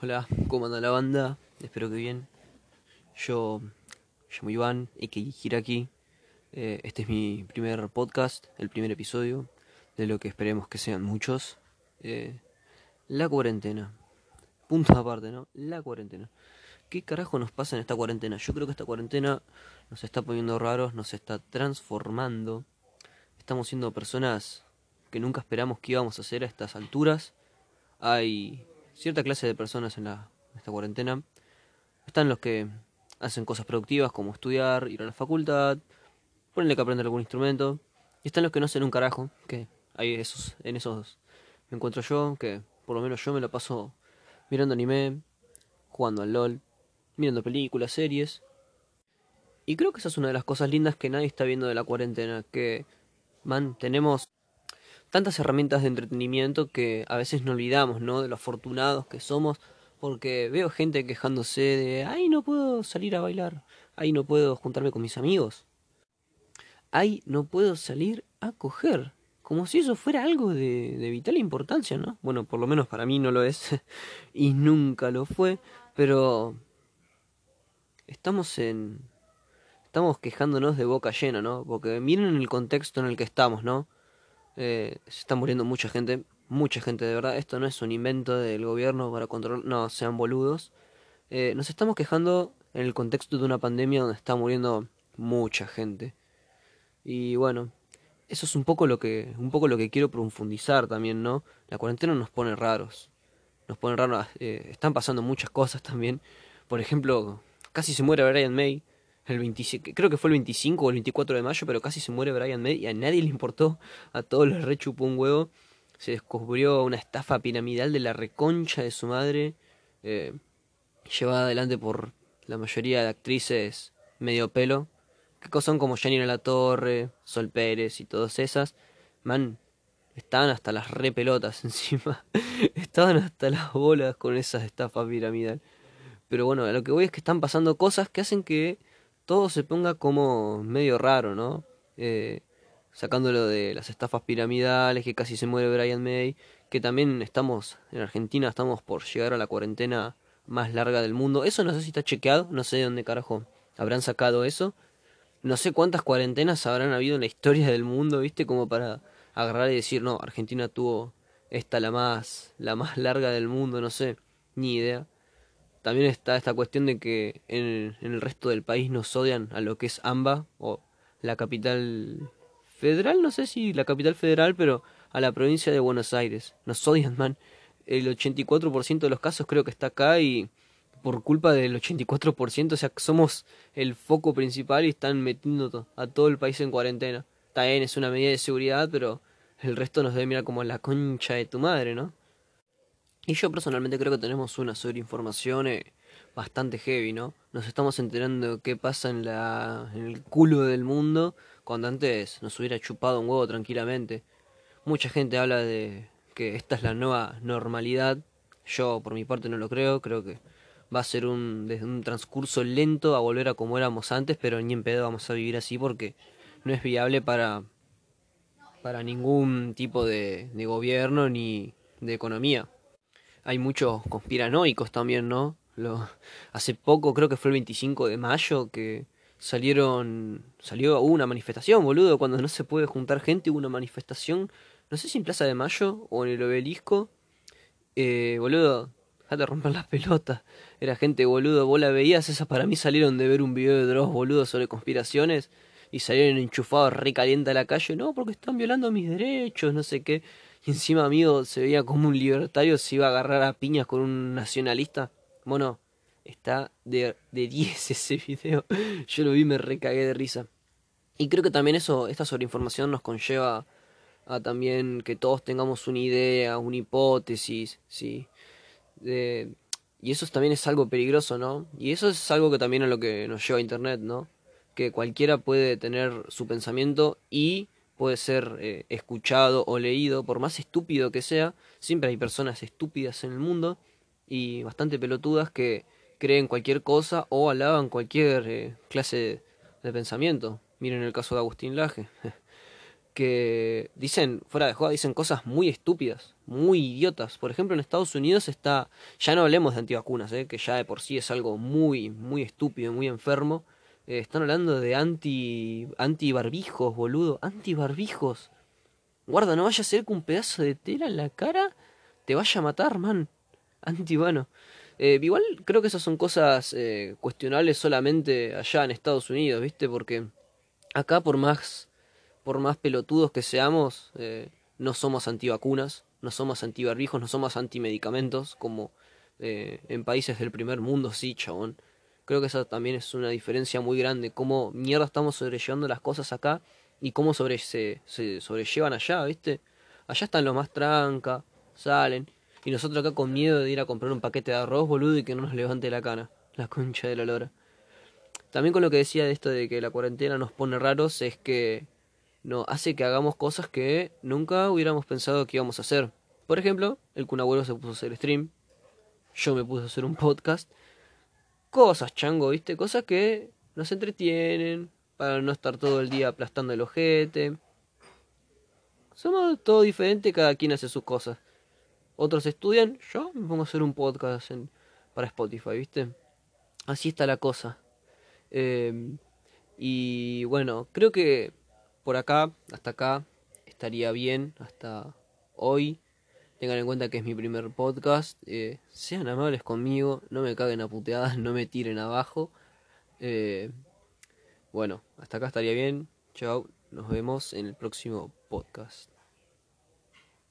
Hola, ¿cómo anda la banda? Espero que bien. Yo llamo Iván, y que Hiraki. Eh, este es mi primer podcast, el primer episodio, de lo que esperemos que sean muchos. Eh, la cuarentena. Punto aparte, ¿no? La cuarentena. ¿Qué carajo nos pasa en esta cuarentena? Yo creo que esta cuarentena nos está poniendo raros, nos está transformando. Estamos siendo personas que nunca esperamos que íbamos a ser a estas alturas. Hay cierta clase de personas en, la, esta cuarentena. Están los que hacen cosas productivas como estudiar, ir a la facultad, ponerle que aprender algún instrumento. Y están los que no hacen un carajo, que hay esos, en esos me encuentro yo, que por lo menos yo me lo paso mirando anime, jugando al LOL, mirando películas, series. Y creo que esa es una de las cosas lindas que nadie está viendo de la cuarentena, que man, tenemos tantas herramientas de entretenimiento que a veces no olvidamos, ¿no? De lo afortunados que somos, porque veo gente quejándose de, ay, no puedo salir a bailar, ay, no puedo juntarme con mis amigos, ay, no puedo salir a coger, como si eso fuera algo de, de vital importancia, ¿no? Bueno, por lo menos para mí no lo es, y nunca lo fue, pero estamos en... Estamos quejándonos de boca llena, ¿no? Porque miren el contexto en el que estamos, ¿no? Eh, se está muriendo mucha gente, mucha gente de verdad. Esto no es un invento del gobierno para controlar, no, sean boludos. Eh, nos estamos quejando en el contexto de una pandemia donde está muriendo mucha gente. Y bueno, eso es un poco lo que, un poco lo que quiero profundizar también, ¿no? La cuarentena nos pone raros. Nos pone raros, eh, están pasando muchas cosas también. Por ejemplo, casi se muere Brian May el 27, creo que fue el 25 o el 24 de mayo, pero casi se muere Brian May y a nadie le importó, a todos les rechupó un huevo. Se descubrió una estafa piramidal de la reconcha de su madre, eh, llevada adelante por la mayoría de actrices medio pelo, que son como Janina La Torre, Sol Pérez y todas esas. Man, estaban hasta las repelotas encima, estaban hasta las bolas con esas estafas piramidal. Pero bueno, lo que voy es que están pasando cosas que hacen que todo se ponga como medio raro, ¿no? Eh, sacándolo de las estafas piramidales, que casi se muere Brian May, que también estamos, en Argentina estamos por llegar a la cuarentena más larga del mundo. Eso no sé si está chequeado, no sé de dónde carajo habrán sacado eso. No sé cuántas cuarentenas habrán habido en la historia del mundo, ¿viste? Como para agarrar y decir, no, Argentina tuvo esta la más, la más larga del mundo, no sé, ni idea. También está esta cuestión de que en, el resto del país nos odian a lo que es AMBA o la capital federal, no sé si la capital federal, pero a la provincia de Buenos Aires. Nos odian, man. El 84% de los casos creo que está acá y por culpa del 84%, o sea, somos el foco principal y están metiendo a todo el país en cuarentena. Bien, es una medida de seguridad, pero el resto nos debe mirar como la concha de tu madre, ¿no? Y yo personalmente creo que tenemos una sobreinformación eh, bastante heavy, ¿no? Nos estamos enterando qué pasa en, la, en el culo del mundo cuando antes nos hubiera chupado un huevo tranquilamente. Mucha gente habla de que esta es la nueva normalidad. Yo por mi parte no lo creo, creo que va a ser un, un transcurso lento a volver a como éramos antes, pero ni en pedo vamos a vivir así porque no es viable para, para ningún tipo de, de gobierno ni de economía hay muchos conspiranoicos también, ¿no? Lo, hace poco, creo que fue el 25 de mayo, que salieron, salió, una manifestación, boludo, cuando no se puede juntar gente, hubo una manifestación, no sé si en Plaza de Mayo o en el obelisco, eh, boludo, de romper las pelotas, era gente, boludo, vos la veías, esas para mí salieron de ver un video de Dross, boludo, sobre conspiraciones, y salieron enchufados re caliente a la calle, no, porque están violando mis derechos, no sé qué. Y encima, amigo, se veía como un libertario se iba a agarrar a piñas con un nacionalista. Bueno, está de, de 10 ese video. Yo lo vi y me recagué de risa. Y creo que también eso, esta sobreinformación nos conlleva a también que todos tengamos una idea, una hipótesis, sí. y eso también es algo peligroso, ¿no? Y eso es algo que también es lo que nos lleva a Internet, ¿no? Que cualquiera puede tener su pensamiento y puede ser eh, escuchado o leído, por más estúpido que sea, siempre hay personas estúpidas en el mundo y bastante pelotudas que creen cualquier cosa o alaban cualquier eh, clase de, pensamiento. Miren el caso de Agustín Laje, que dicen, fuera de joda, dicen cosas muy estúpidas, muy idiotas. Por ejemplo, en Estados Unidos está, ya no hablemos de antivacunas, ¿eh? que ya de por sí es algo muy, muy estúpido, muy enfermo. Eh, están hablando de anti, anti barbijos, boludo, anti barbijos. Guarda, no vaya a ser que un pedazo de tela en la cara te vaya a matar, man. Anti, bueno. Eh, igual creo que esas son cosas eh, cuestionables solamente allá en Estados Unidos, ¿viste? Porque acá por más, por más pelotudos que seamos, eh, no somos antivacunas, no somos antibarbijos, no somos antimedicamentos, como en países del primer mundo, sí, chabón. Creo que esa también es una diferencia muy grande, cómo mierda estamos sobrellevando las cosas acá y cómo sobre, se, se sobrellevan allá, ¿viste? Allá están los más tranca, salen. Y nosotros acá con miedo de ir a comprar un paquete de arroz, boludo, y que no nos levante la cana. La concha de la lora. También con lo que decía de esto de que la cuarentena nos pone raros, es que no hace que hagamos cosas que nunca hubiéramos pensado que íbamos a hacer. Por ejemplo, el Kun se puso a hacer stream. Yo me puse a hacer un podcast. Cosas, chango, ¿viste? Cosas que nos entretienen, para no estar todo el día aplastando el ojete. Somos todo diferente, cada quien hace sus cosas. Otros estudian, yo me pongo a hacer un podcast para Spotify, ¿viste? Así está la cosa. Em, y bueno, creo que por acá, hasta acá, estaría bien, hasta hoy. Tengan en cuenta que es mi primer podcast. Eh, sean amables conmigo, no me caguen a puteadas, no me tiren abajo. Eh, bueno, hasta acá estaría bien. Chao, nos vemos en el próximo podcast.